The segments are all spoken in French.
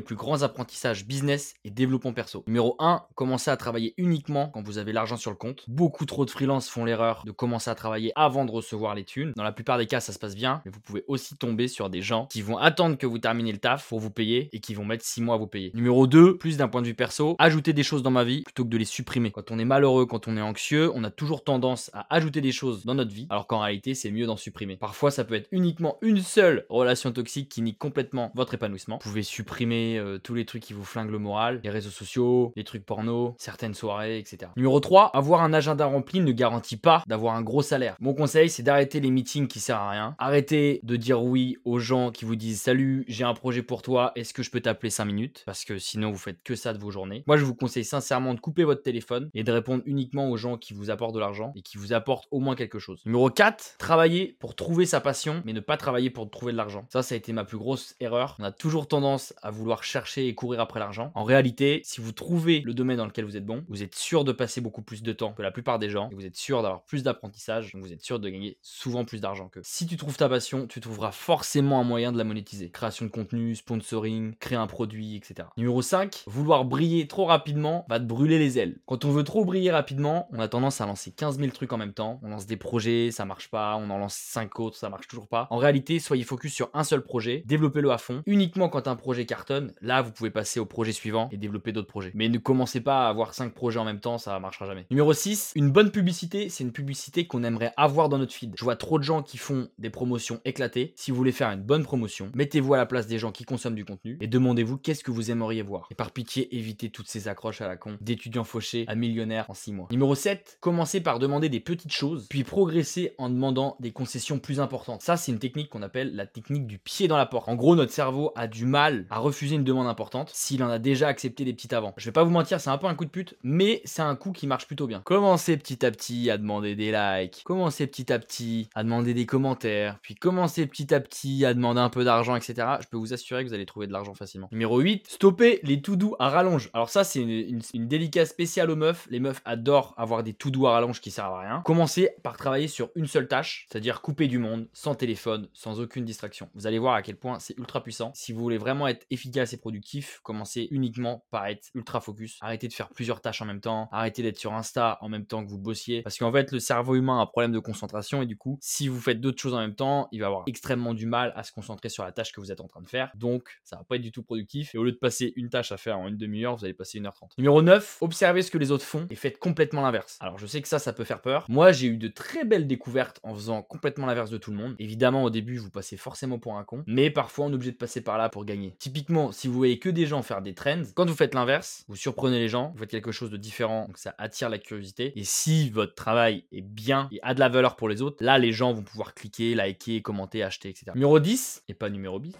plus grands apprentissages business et développement perso. Numéro 1, commencez à travailler uniquement quand vous avez l'argent sur le compte. Beaucoup trop de freelances font l'erreur de commencer à travailler avant de recevoir les thunes. Dans la plupart des cas, ça se passe bien, mais vous pouvez aussi tomber sur des gens qui vont attendre que vous terminez le taf pour vous payer et qui vont mettre 6 mois à vous payer. Numéro 2, plus d'un point de vue perso, ajouter des choses dans ma vie plutôt que de les supprimer. Quand on est malheureux, quand on est anxieux, on a toujours tendance à ajouter des choses dans notre vie, alors qu'en réalité, c'est mieux d'en supprimer. Parfois, ça peut être uniquement une seule relation toxique qui nie complètement votre épanouissement. Vous pouvez supprimer euh, tous les trucs qui vous flinguent le moral, les réseaux sociaux, les trucs porno, certaines soirées, etc. Numéro 3, avoir un agenda rempli ne garantit pas d'avoir un gros salaire. Mon conseil, c'est d'arrêter les meetings qui servent à rien. Arrêtez de dire oui aux gens qui vous disent salut, j'ai un projet pour toi, est-ce que je peux t'appeler 5 minutes? Parce que sinon, vous faites que ça de vos journées. Moi, je vous conseille sincèrement de couper votre téléphone et de répondre uniquement aux gens qui vous apportent de l'argent et qui vous apportent au moins quelque chose. Numéro 4, travailler pour trouver sa passion, mais ne pas travailler pour trouver de l'argent. Ça, ça a été ma plus grosse erreur. On a toujours tendance à vouloir chercher et courir après l'argent. En réalité, si vous trouvez le domaine dans lequel vous êtes bon, vous êtes sûr de passer beaucoup plus de temps que la plupart des gens et vous êtes sûr d'avoir plus d'apprentissage, donc vous êtes sûr de gagner souvent plus d'argent que. Si tu trouves ta passion, tu trouveras forcément un moyen de la monétiser. Création de contenu, sponsoring, créer un produit, etc. Numéro 5, vouloir briller trop rapidement va te brûler les ailes. Quand on veut trop briller rapidement, on a tendance à lancer 15 000 trucs en même temps. On lance des projets, ça marche pas, on en lance 5 autres, ça marche toujours pas. En réalité, soyez focus sur un seul projet, développez-le à fond. Uniquement quand un projet cartonne, là vous pouvez passer au projet suivant et développer d'autres projets. Mais ne commencez pas à avoir 5 projets en même temps, ça marchera jamais. Numéro 6, une bonne publicité, c'est une publicité qu'on aimerait avoir dans notre feed. Je vois trop de gens qui font des promotions éclatées. Si vous voulez faire une bonne promotion, mettez-vous à la place des gens qui consomment du contenu et demandez-vous qu'est-ce que vous aimeriez voir. Et par pitié, évitez toutes ces accroches à la con d'étudiants fauchés à millionnaires en 6 mois. Numéro 7, commencez par demander des petites choses, puis progressez en demandant des concessions plus importantes. Ça, c'est une technique qu'on appelle la technique du pied dans la porte. En gros, notre cerveau a du mal à refuser une demande importante s'il en a déjà accepté des petites avant. Je vais pas vous mentir, c'est un peu un coup de pute, mais c'est un coup qui marche plutôt bien. Commencez petit à petit à demander des likes, commencez petit à petit à demander des commentaires, puis commencez petit à petit à demander un peu d'argent, etc. Je peux vous assurer que vous allez trouver de l'argent facilement. Numéro 8, stopper les tout doux à rallonge. Alors ça, c'est une, une, délicate spéciale aux meufs. Les meufs adorent avoir des tout doux à rallonge qui servent à rien. Commencez par travailler sur une seule tâche, c'est-à-dire couper du monde, sans téléphone, sans aucune distraction. Vous allez voir à quel point c'est ultra puissant. Si vous voulez vraiment être efficace et productif, commencez uniquement par être ultra focus. Arrêtez de faire plusieurs tâches en même temps. Arrêtez d'être sur Insta en même temps que vous bossiez. Parce qu'en fait, le cerveau humain a un problème de concentration et du coup, si vous faites d'autres choses en même temps, il va avoir extrêmement du mal à se concentrer sur la tâche que vous êtes en train de faire. Donc, ça va pas être du tout productif. Et au lieu de passer une tâche à faire en une demi-heure, vous allez passer une heure trente. Numéro 9, observez ce que les autres font et faites complètement l'inverse. Alors, je sais que ça, ça peut faire peur. Moi, j'ai eu de très belles découvertes en faisant complètement l'inverse de tout le monde. Évidemment, au début, vous passez forcément pour un con, mais parfois, on est obligé de passer par là pour gagner. Typiquement, si vous voyez que des gens faire des trends, quand vous faites l'inverse, vous surprenez les gens, vous faites quelque chose de différent, ça attire la curiosité. Et si votre travail est bien et a de la valeur pour les autres, là, les gens vont pouvoir cliquer, liker, commenter, acheter, etc. Numéro 10, et pas numéro bis.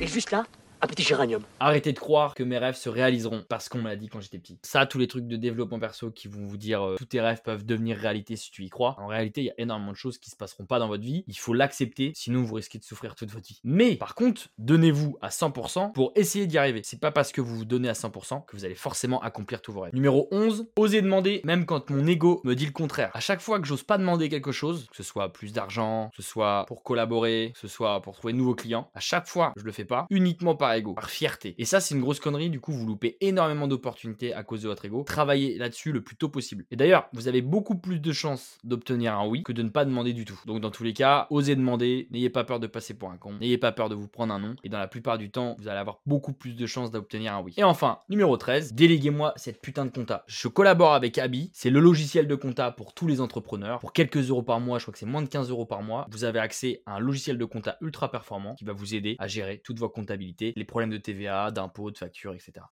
Et juste là, petit géranium. Arrêtez de croire que mes rêves se réaliseront parce qu'on me l'a dit quand j'étais petit. Ça, tous les trucs de développement perso qui vont vous dire euh, tous tes rêves peuvent devenir réalité si tu y crois. En réalité, il y a énormément de choses qui se passeront pas dans votre vie. Il faut l'accepter, sinon vous risquez de souffrir toute votre vie. Mais par contre, donnez-vous à 100% pour essayer d'y arriver. C'est pas parce que vous vous donnez à 100% que vous allez forcément accomplir tous vos rêves. Numéro 11, osez demander même quand mon ego me dit le contraire. À chaque fois que j'ose pas demander quelque chose, que ce soit plus d'argent, que ce soit pour collaborer, que ce soit pour trouver de nouveaux clients, à chaque fois je le fais pas uniquement par par fierté et ça, c'est une grosse connerie. Du coup, vous loupez énormément d'opportunités à cause de votre ego. Travaillez là-dessus le plus tôt possible. Et d'ailleurs, vous avez beaucoup plus de chances d'obtenir un oui que de ne pas demander du tout. Donc, dans tous les cas, osez demander. N'ayez pas peur de passer pour un con. N'ayez pas peur de vous prendre un nom. Et dans la plupart du temps, vous allez avoir beaucoup plus de chances d'obtenir un oui. Et enfin, numéro 13, déléguez-moi cette putain de compta. Je collabore avec Abby. C'est le logiciel de compta pour tous les entrepreneurs. Pour quelques euros par mois, je crois que c'est moins de 15 euros par mois, vous avez accès à un logiciel de compta ultra performant qui va vous aider à gérer toute votre comptabilité, les problèmes de TVA, d'impôts, de factures, etc.